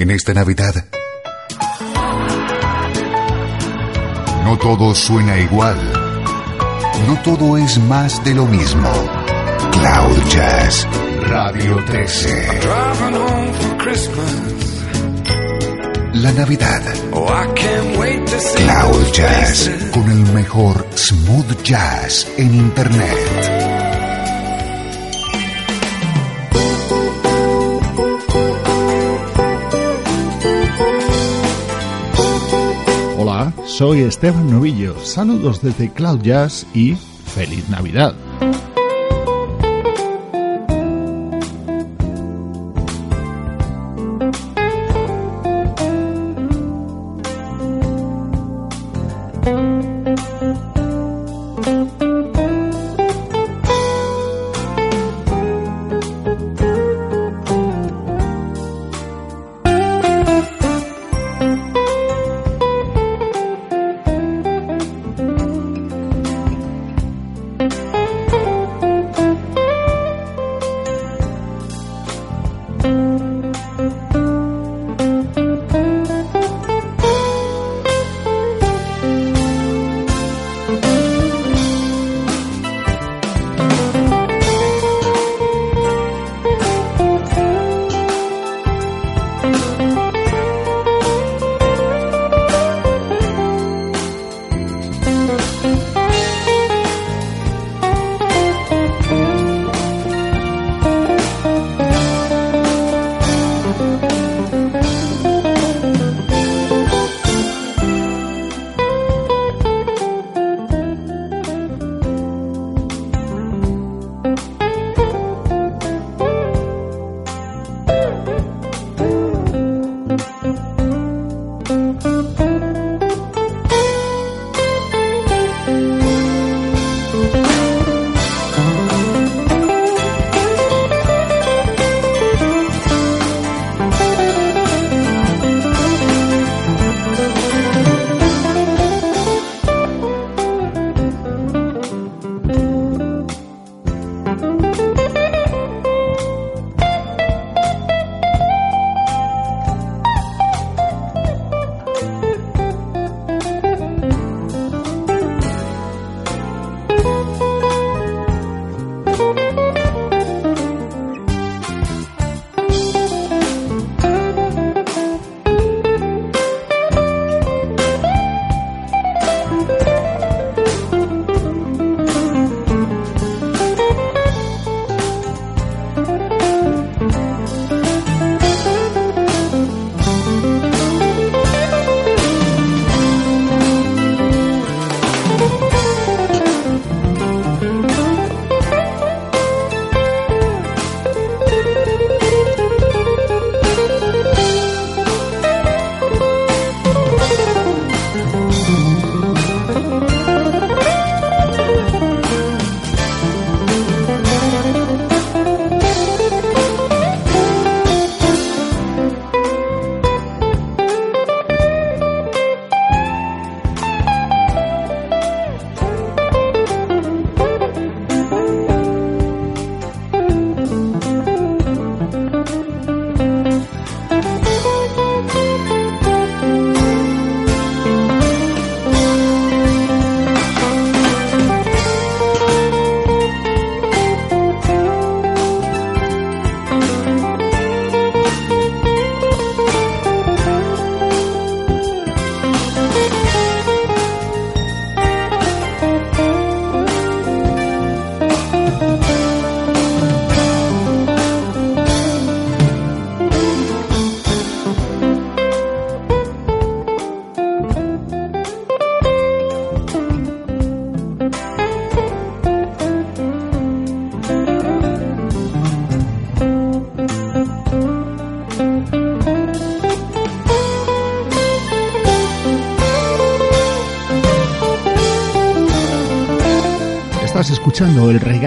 En esta Navidad, no todo suena igual. No todo es más de lo mismo. Cloud Jazz, Radio 13. La Navidad. Cloud Jazz, con el mejor smooth jazz en Internet. Soy Esteban Novillo. Saludos desde Cloud Jazz y feliz Navidad.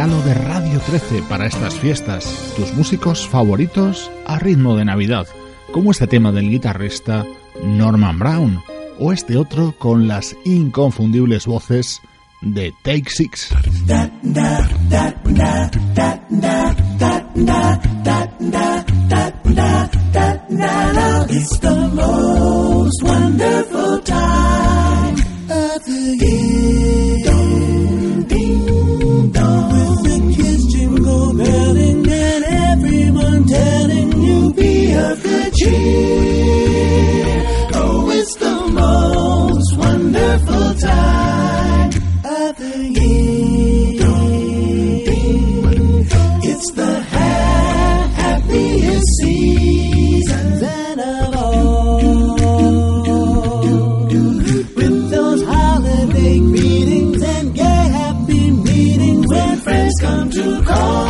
De Radio 13 para estas fiestas, tus músicos favoritos a ritmo de Navidad, como este tema del guitarrista Norman Brown o este otro con las inconfundibles voces de Take Six. to call.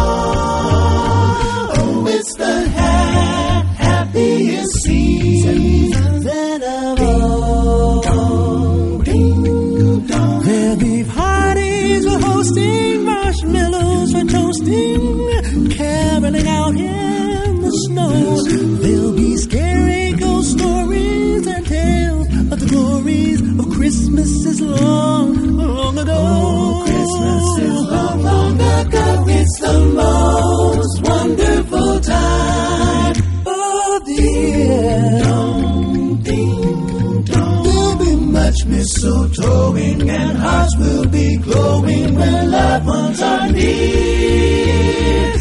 Mistletoeing and hearts will be glowing when loved ones are near.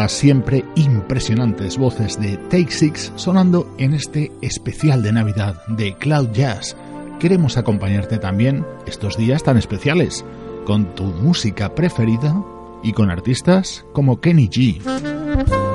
Las siempre impresionantes voces de Take Six sonando en este especial de Navidad de Cloud Jazz queremos acompañarte también estos días tan especiales con tu música preferida y con artistas como Kenny G.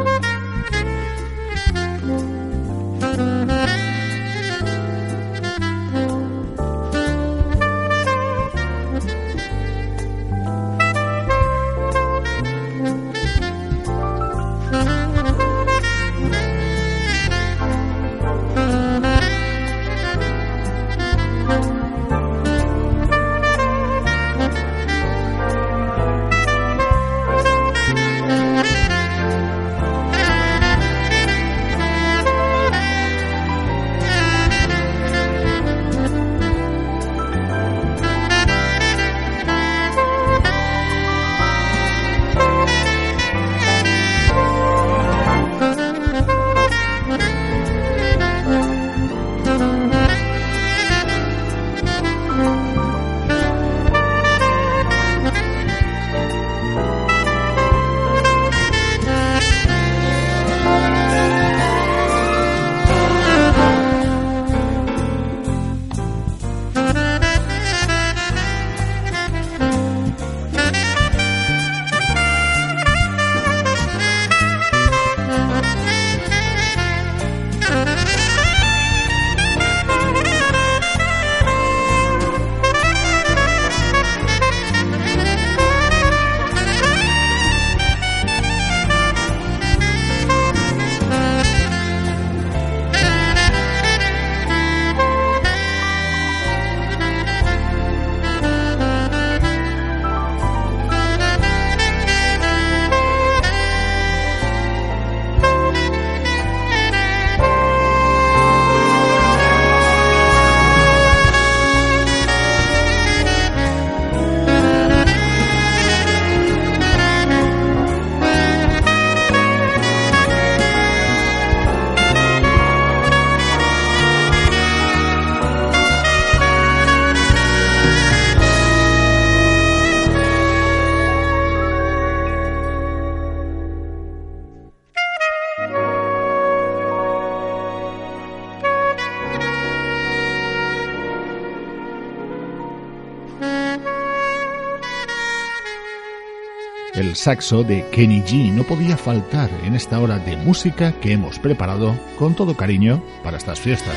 saxo de Kenny G no podía faltar en esta hora de música que hemos preparado con todo cariño para estas fiestas.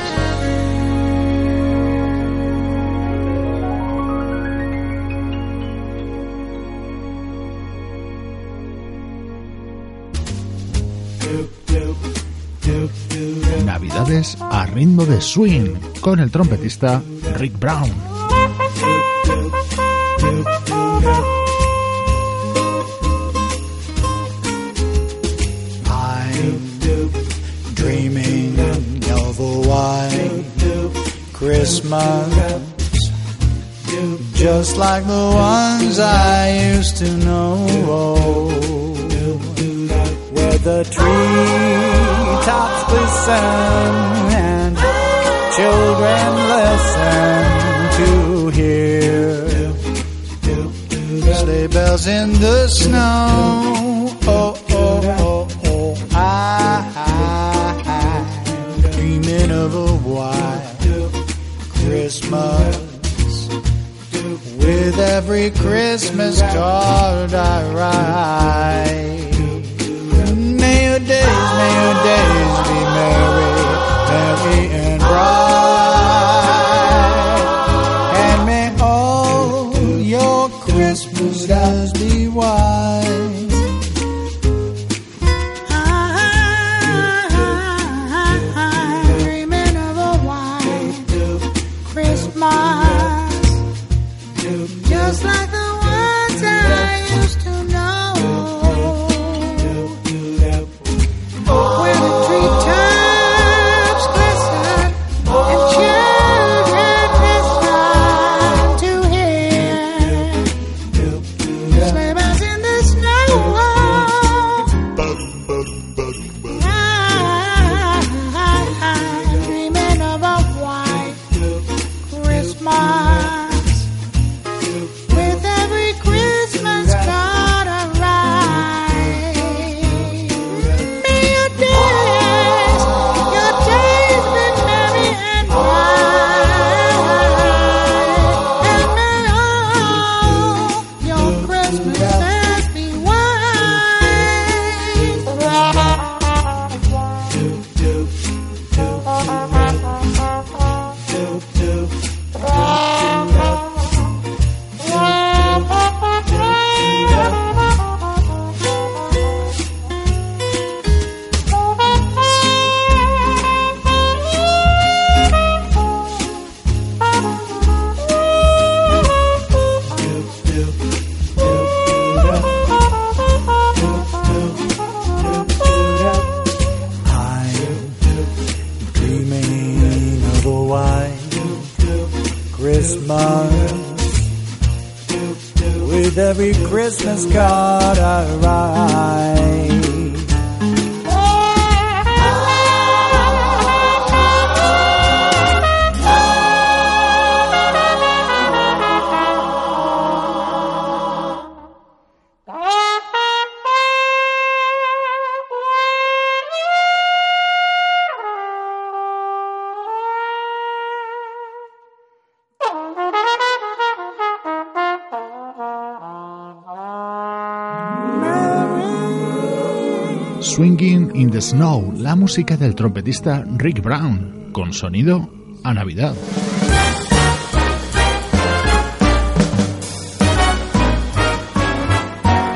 Navidades a ritmo de swing con el trompetista Rick Brown. Just like the ones I used to know, where the treetops glisten and children listen to hear. Sleigh bells in the snow. Oh, oh, oh, oh, I, I, I'm dreaming of a white Christmas. With every Christmas card I write, may your days, may your days be merry, merry and bright, and may all your Christmases Snow, la música del trompetista Rick Brown, con sonido a Navidad.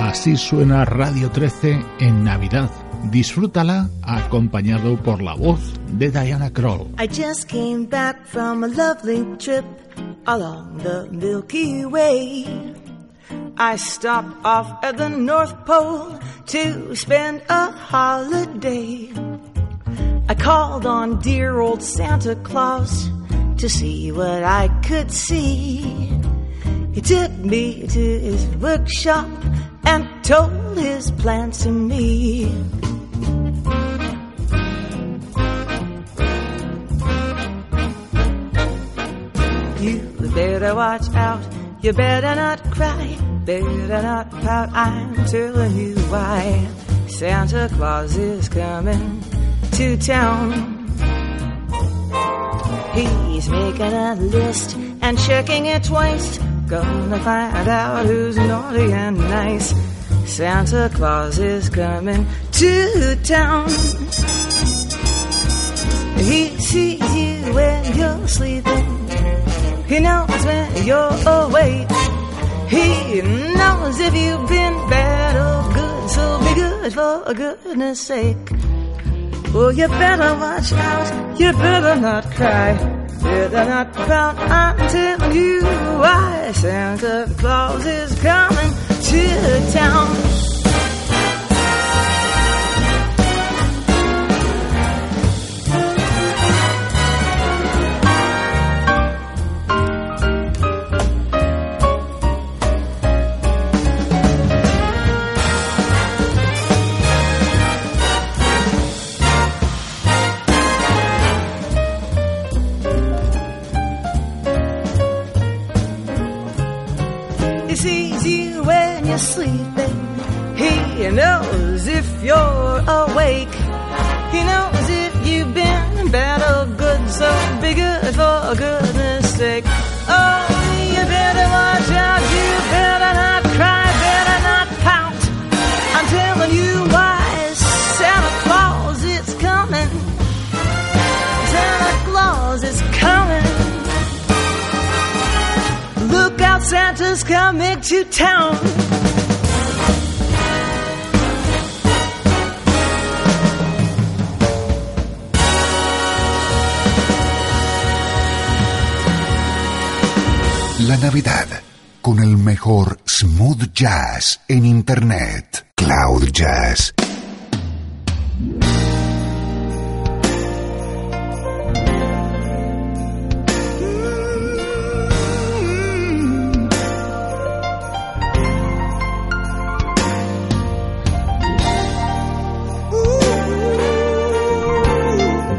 Así suena Radio 13 en Navidad. Disfrútala acompañado por la voz de Diana Kroll. I just came back from a lovely trip along the Milky Way. I stopped off at the North Pole to spend a holiday. I called on dear old Santa Claus to see what I could see. He took me to his workshop and told his plans to me. You better watch out, you better not cry, better not pout, I'm telling you why. Santa Claus is coming to town. He's making a list and checking it twice. Gonna find out who's naughty and nice. Santa Claus is coming to town. He sees you when you're sleeping. He knows when you're awake. He knows if you've been bad or good, so be good for goodness sake. Well, you better watch out, you better not cry, better not pout. I tell you why Santa Claus is coming to town. Goodness sake, oh, you better watch out. You better not cry. Better not pout. I'm telling you why. Santa Claus is coming. Santa Claus is coming. Look out, Santa's coming to town. Navidad con el mejor smooth jazz en Internet. Cloud Jazz.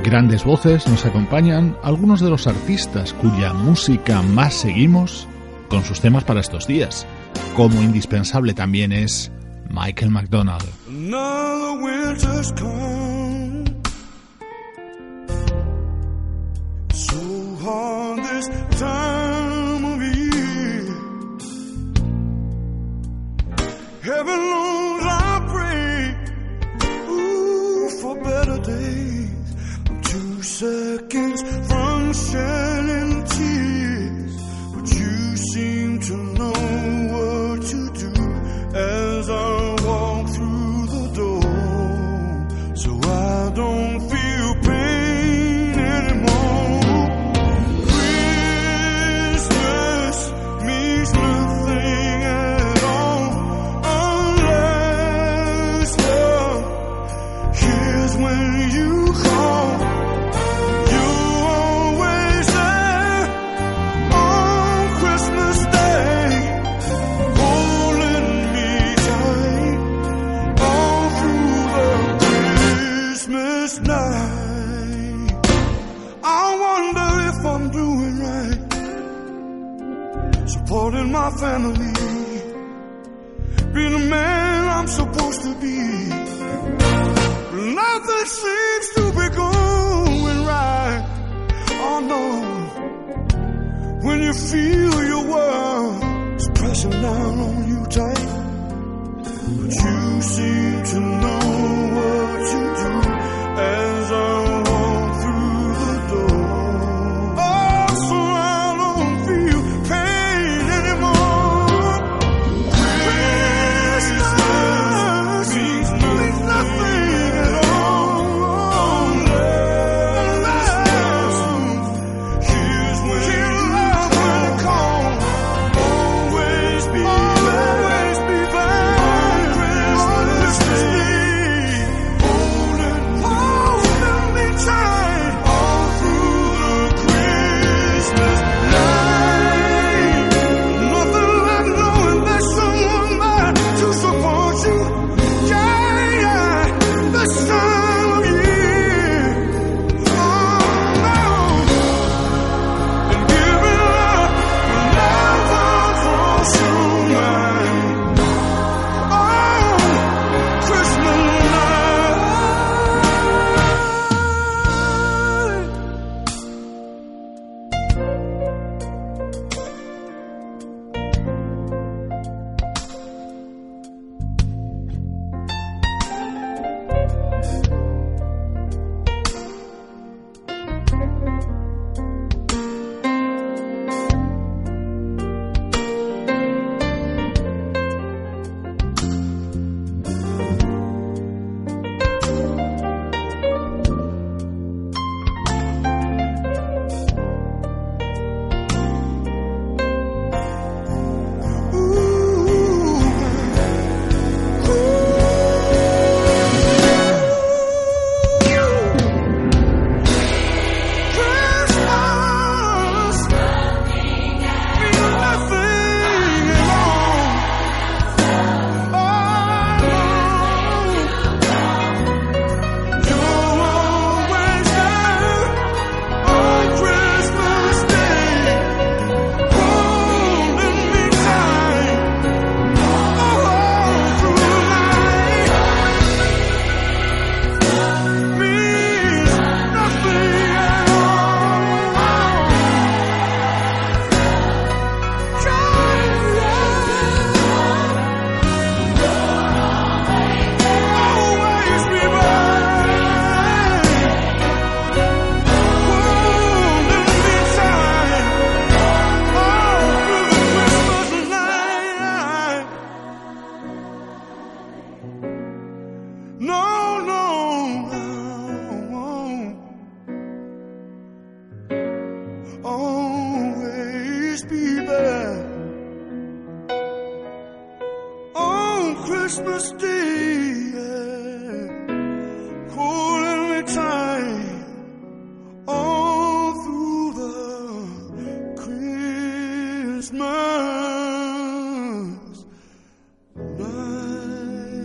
grandes voces nos acompañan algunos de los artistas cuya música más seguimos con sus temas para estos días, como indispensable también es Michael McDonald. seconds from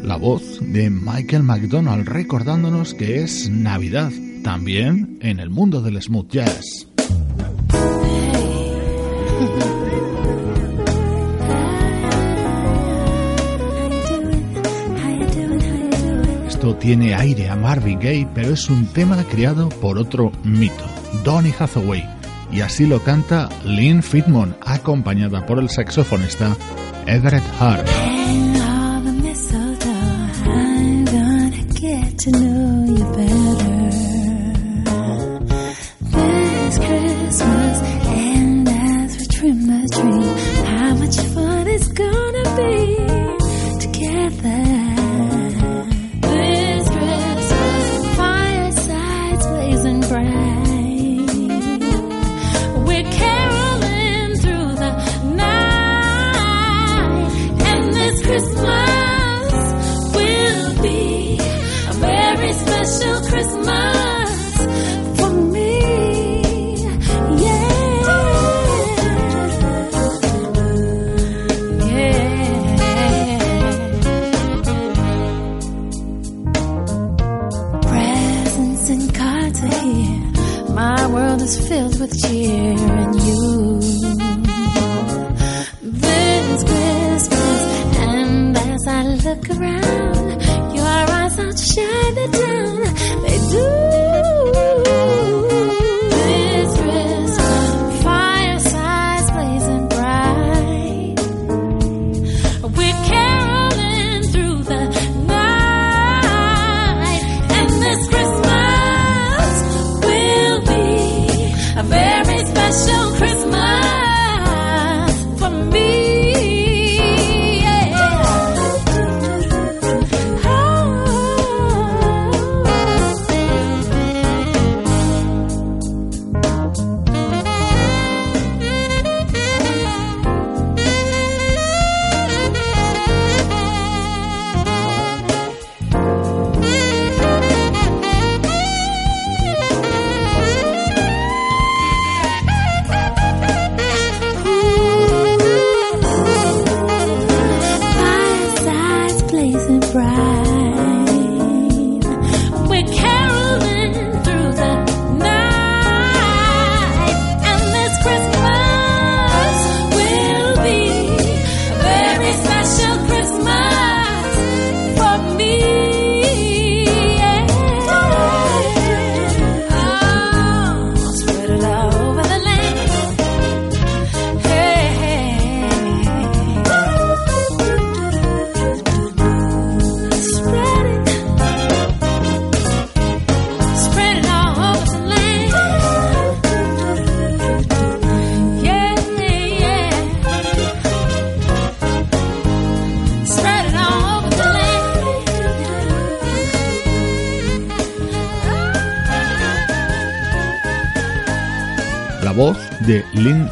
La voz de Michael McDonald recordándonos que es Navidad, también en el mundo del smooth jazz. Esto tiene aire a Marvin Gaye, pero es un tema creado por otro mito, Donny Hathaway, y así lo canta Lynn Fitmon, acompañada por el saxofonista Everett Hart.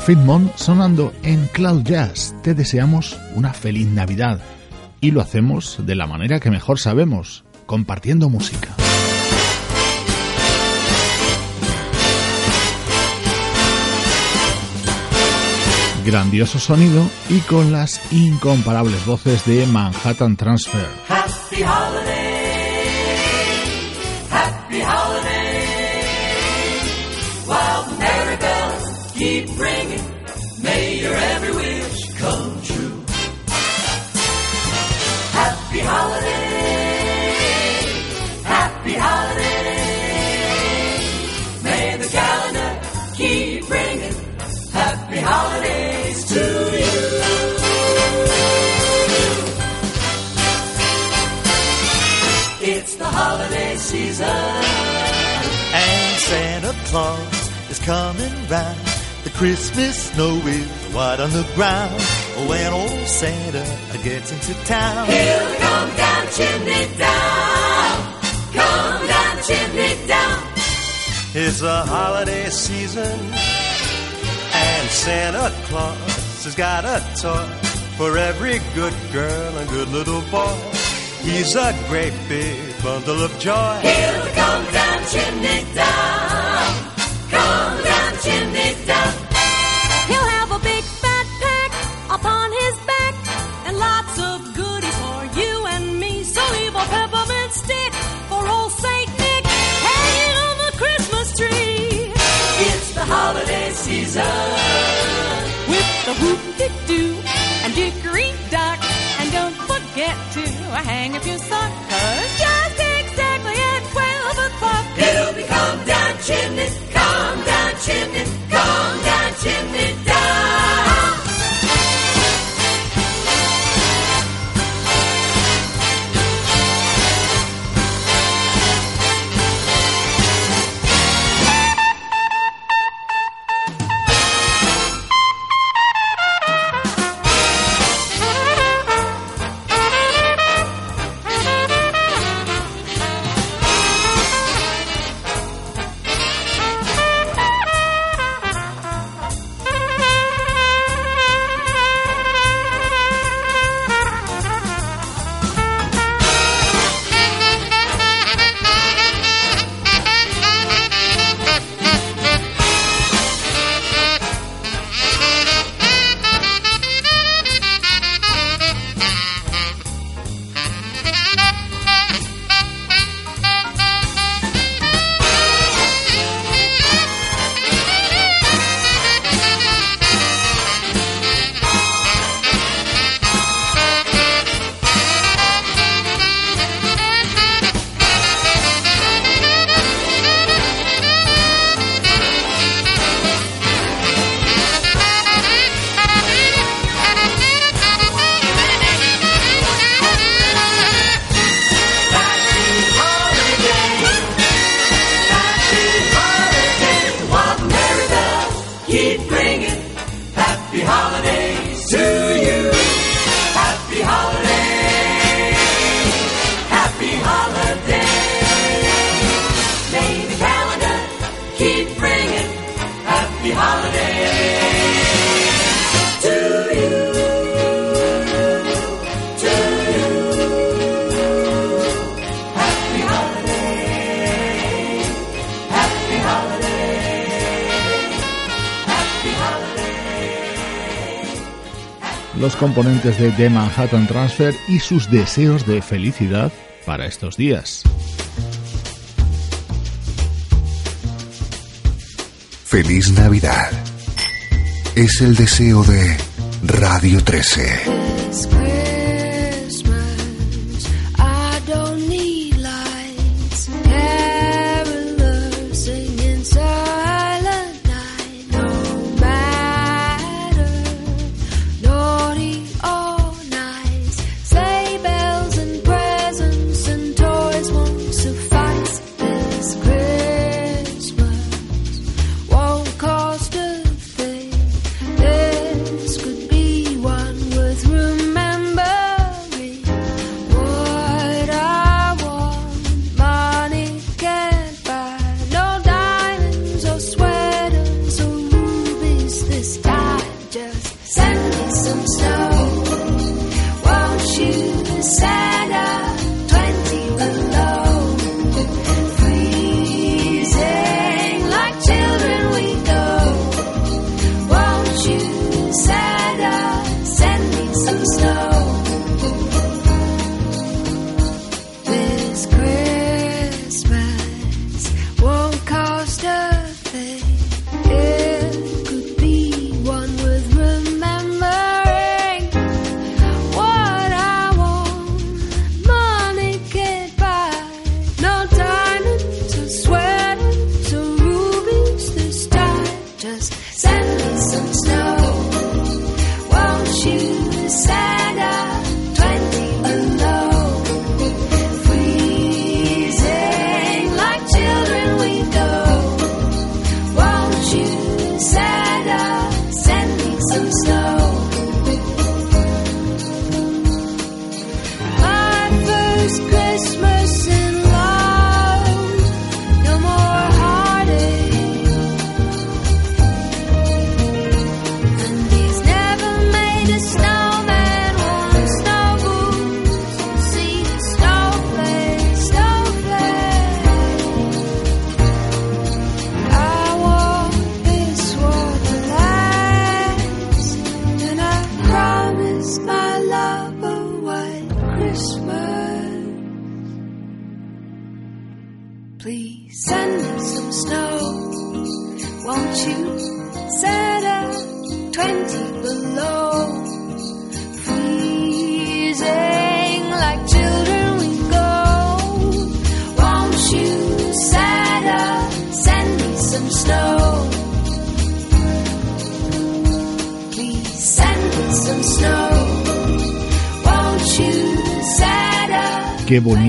Fitmon sonando en Cloud Jazz. Te deseamos una feliz Navidad y lo hacemos de la manera que mejor sabemos, compartiendo música. Grandioso sonido y con las incomparables voces de Manhattan Transfer. Happy happy keep Claus is coming round. The Christmas snow is white on the ground. Oh, when old Santa gets into town, He'll come down chimney down. Come down chimney down. it's a holiday season. And Santa Claus has got a toy for every good girl and good little boy. He's a great big bundle of joy. He'll come down chimney down, down chimney. He'll have a big fat pack upon his back and lots of goodies for you and me. So leave a peppermint stick for old Saint Nick hanging on the Christmas tree. It's the holiday season. With the whoop-de-doo and dickory-dock. And don't forget to hang up your sock, 'cause just exactly at 12 o'clock. It'll be come down chimney, chimney, come down chimney down. Componentes de The Manhattan Transfer y sus deseos de felicidad para estos días. Feliz Navidad. Es el deseo de Radio 13.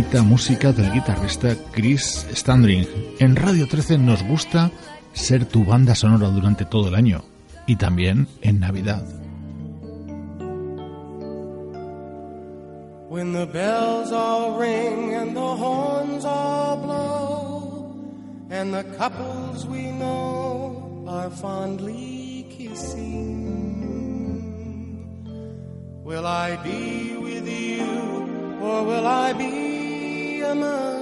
Bonita música del guitarrista Chris Standring. En Radio 13 nos gusta ser tu banda sonora durante todo el año y también en Navidad. When the bells all ring and the horns all blow, and the couples we know are fondly kissing, will I be with you or will I be chemin.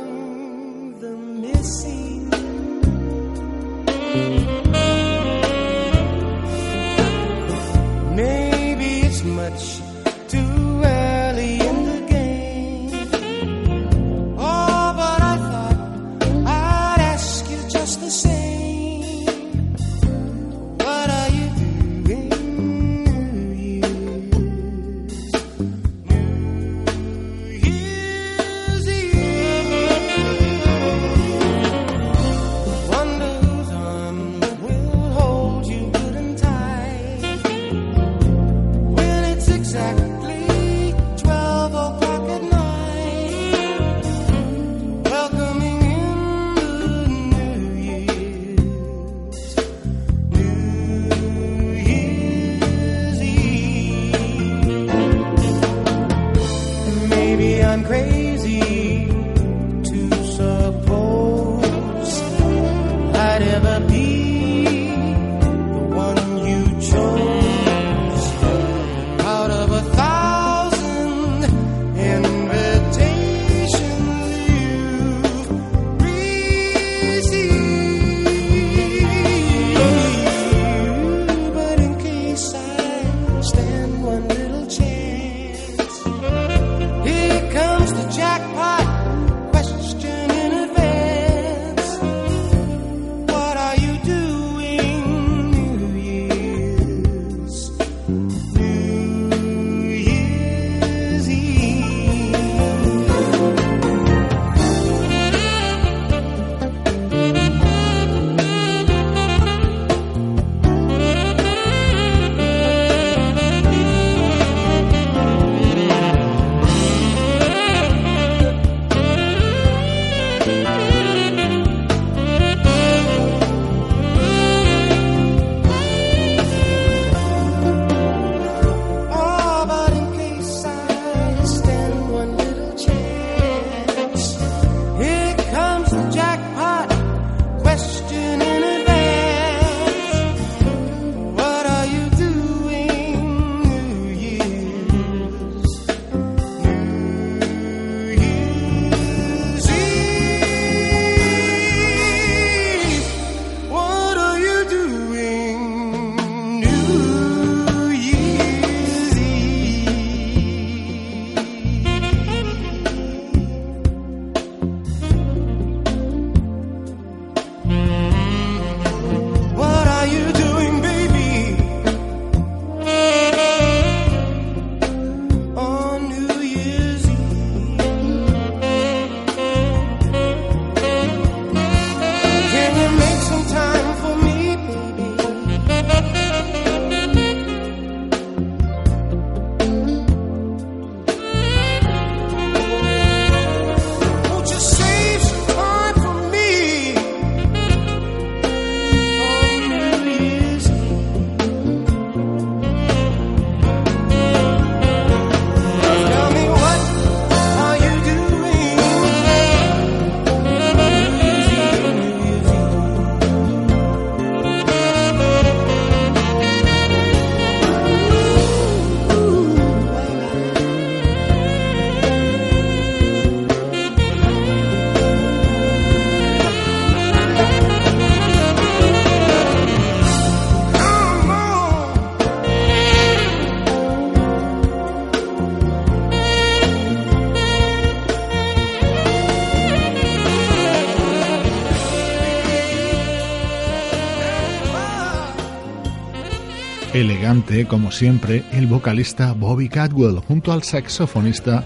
Elegante como siempre el vocalista Bobby Cadwell junto al saxofonista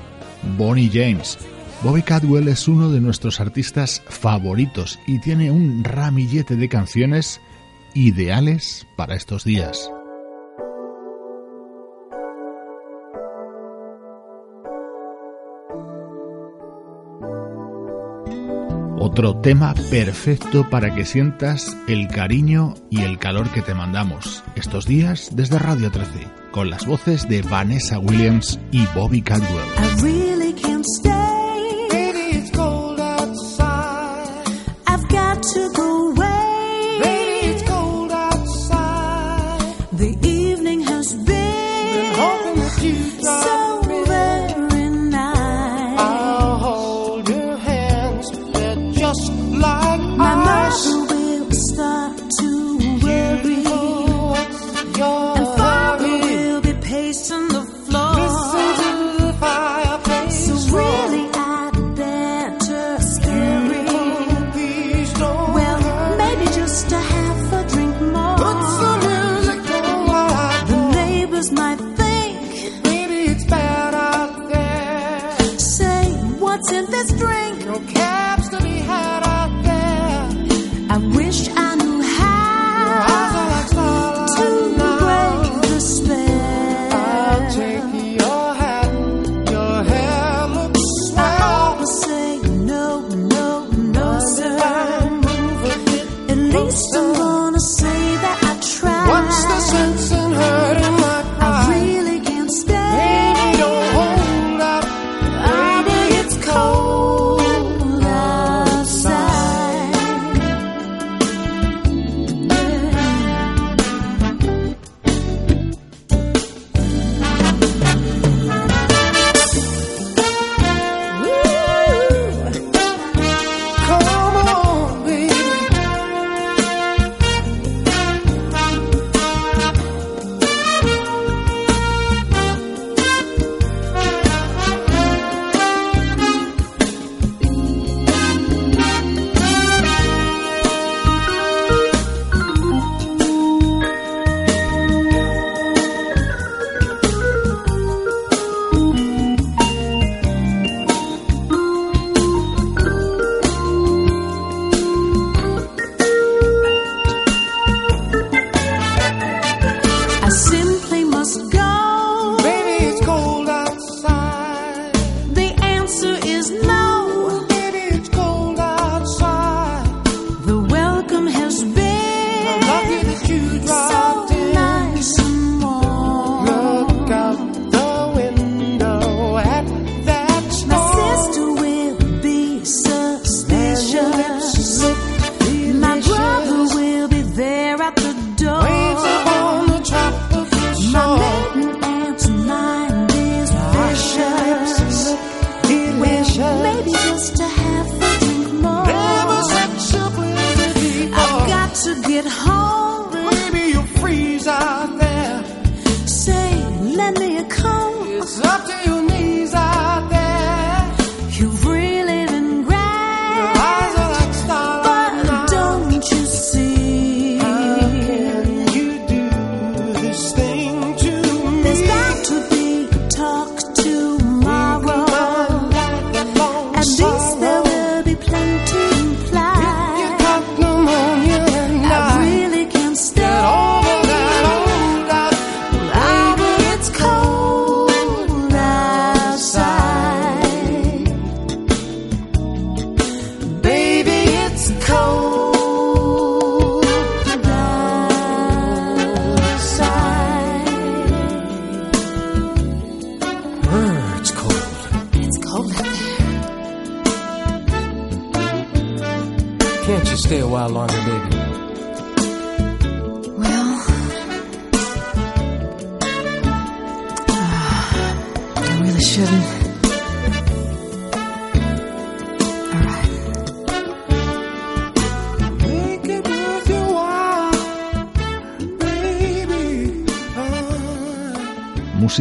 Bonnie James. Bobby Cadwell es uno de nuestros artistas favoritos y tiene un ramillete de canciones ideales para estos días. Otro tema perfecto para que sientas el cariño y el calor que te mandamos estos días desde Radio 13, con las voces de Vanessa Williams y Bobby Caldwell.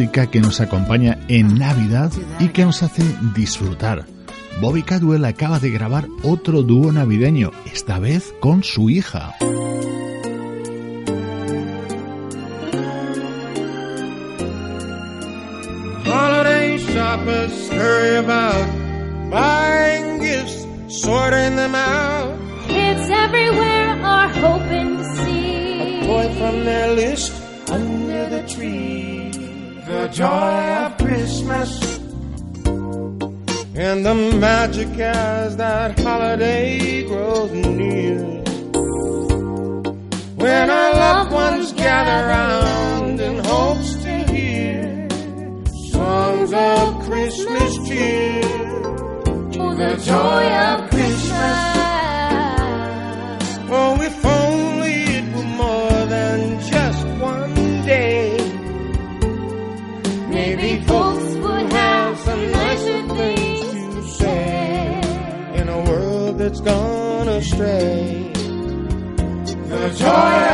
que nos acompaña en Navidad y que nos hace disfrutar. Bobby Cadwell acaba de grabar otro dúo navideño, esta vez con su hija. the joy of Christmas and the magic as that holiday grows near. When our loved ones gather round in hopes to hear songs of Christmas cheer, the joy. The joy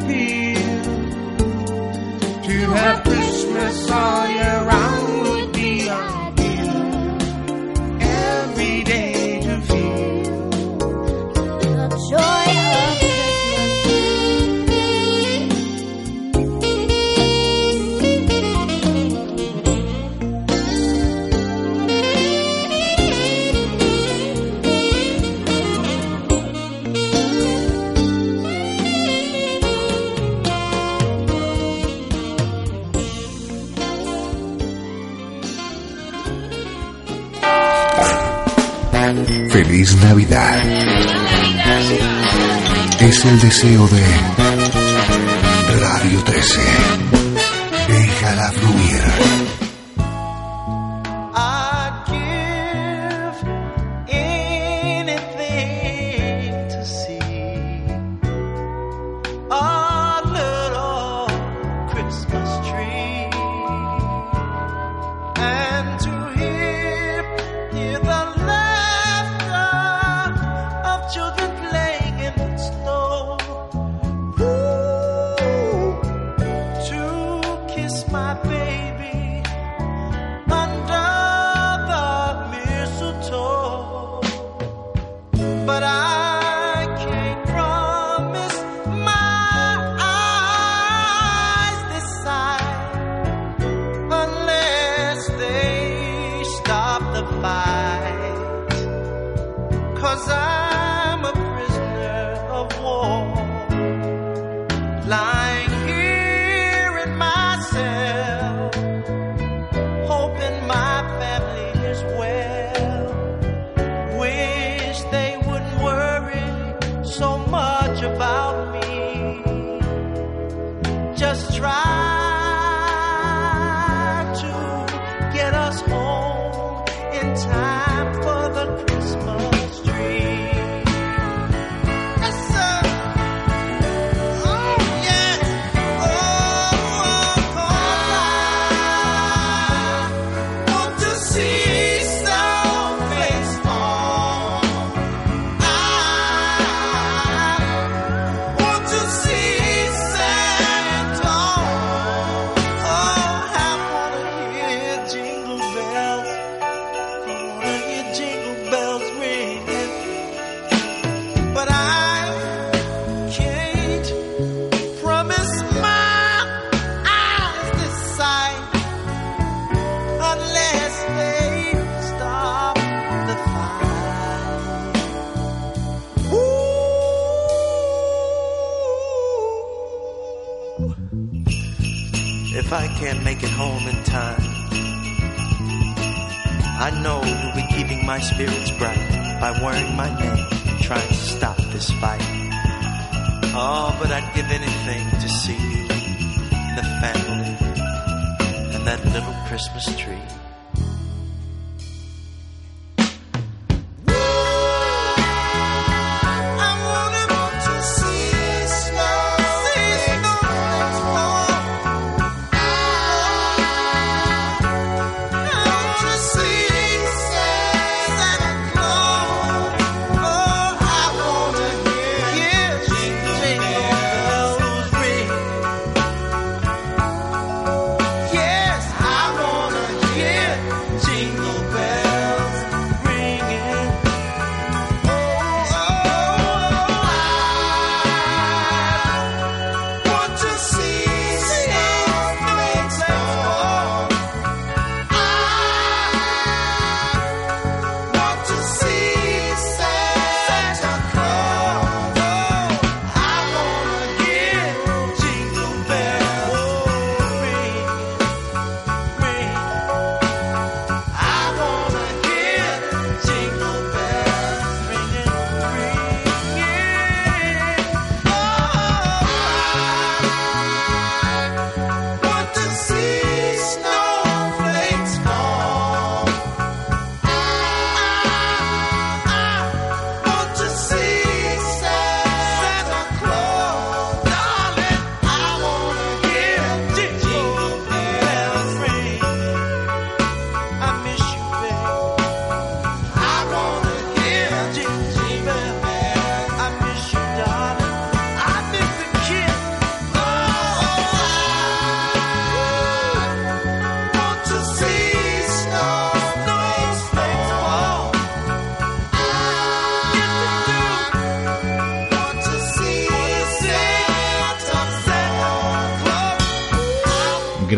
the Feliz Navidad. Es el deseo de...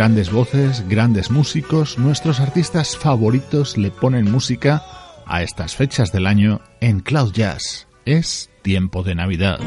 Grandes voces, grandes músicos, nuestros artistas favoritos le ponen música a estas fechas del año en Cloud Jazz. Es tiempo de Navidad.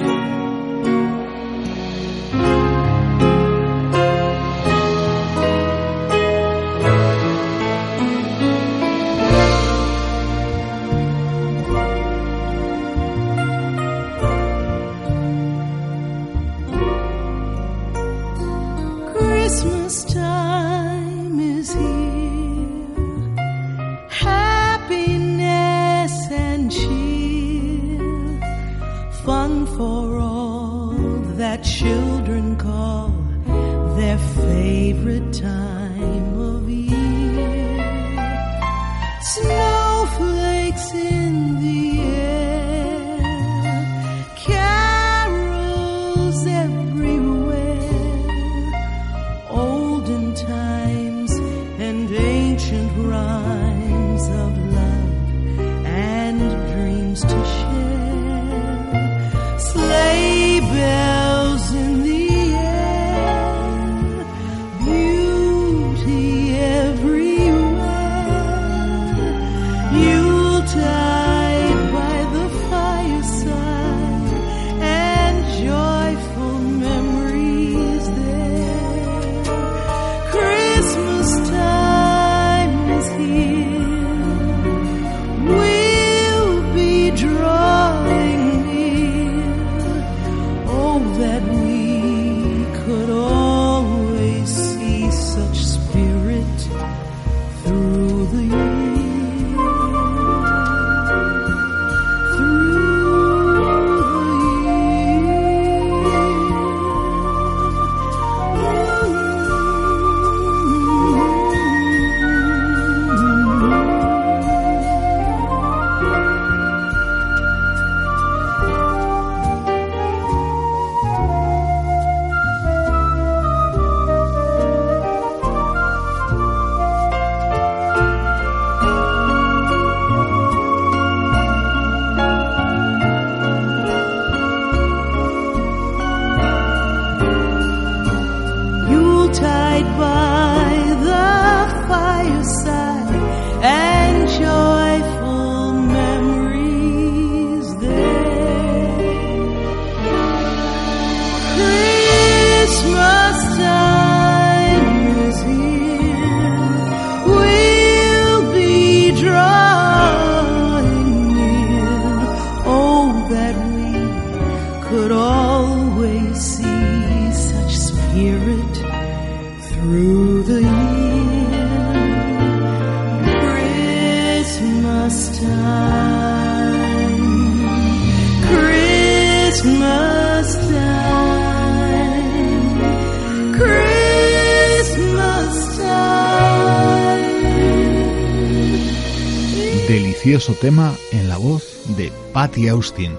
Precioso tema en la voz de Patty Austin.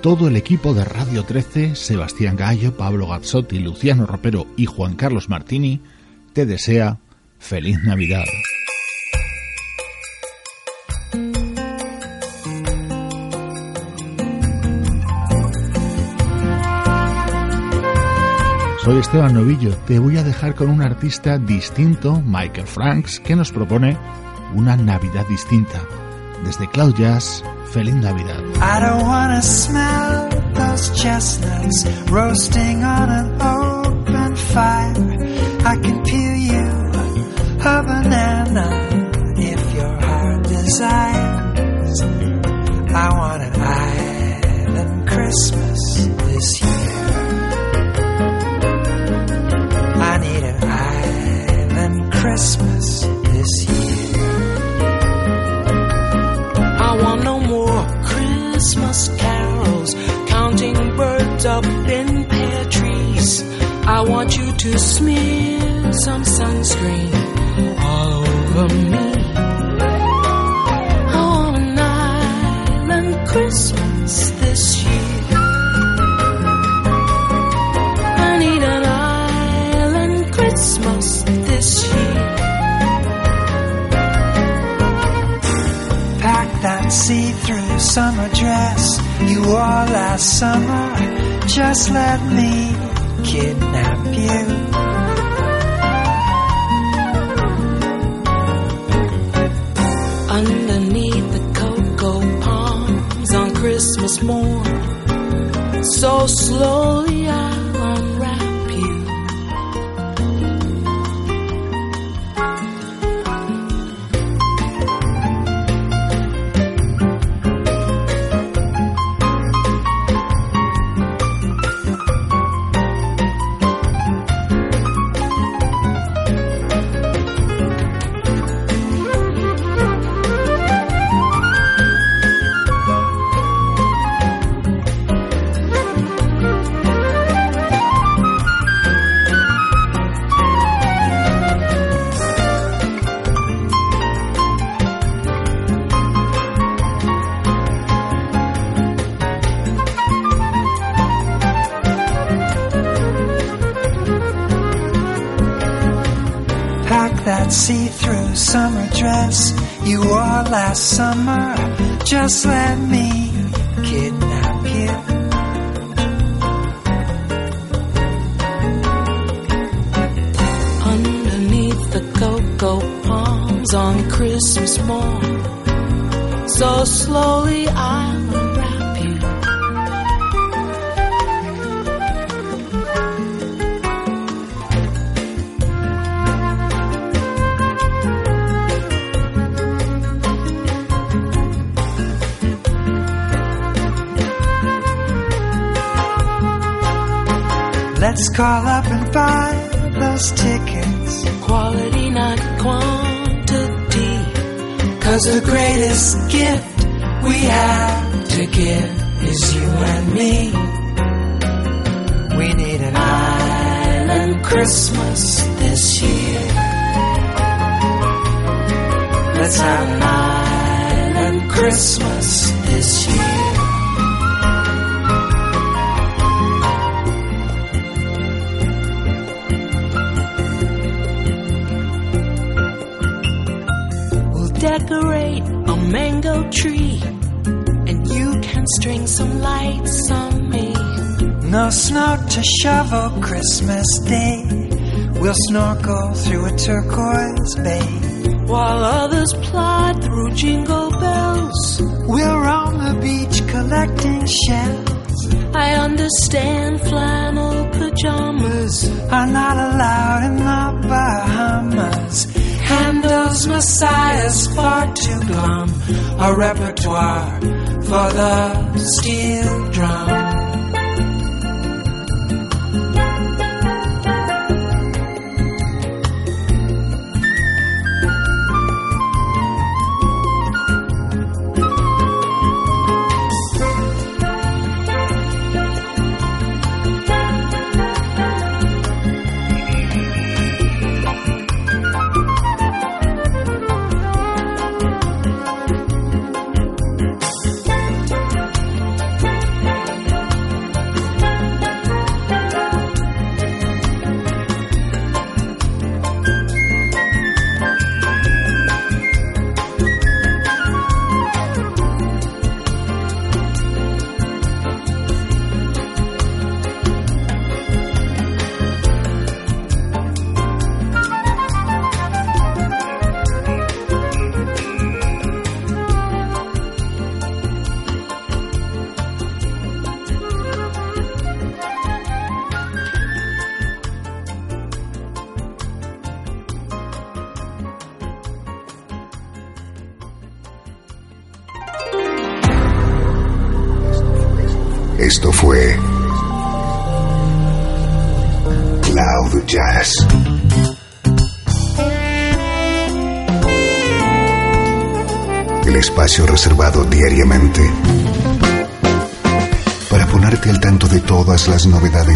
Todo el equipo de Radio 13, Sebastián Gallo, Pablo Gazzotti, Luciano Ropero y Juan Carlos Martini, te desea feliz Navidad. Soy Esteban Novillo, te voy a dejar con un artista distinto, Michael Franks, que nos propone una Navidad distinta. Desde Cloud Jazz, feliz Navidad. I don't wanna smell those chestnuts roasting on an open fire. I can peel you a banana if your heart desires. I want see-through summer dress you wore last summer. Just let me kidnap you. Underneath the cocoa palms on Christmas morn. So slowly I'll Let's call up and buy those tickets. Quality, not quantity. Cause the greatest gift we have to give is you and me. We need an island Christmas this year. Let's have an island Christmas this year. Decorate a mango tree, and you can string some lights on me. No snow to shovel Christmas Day. We'll snorkel through a turquoise bay. While others plod through jingle bells, We'll roam the beach collecting shells. I understand flannel pajamas. Are not allowed in the Bahamas. Handel's Messiah's far too glum. A repertoire for the steel drum.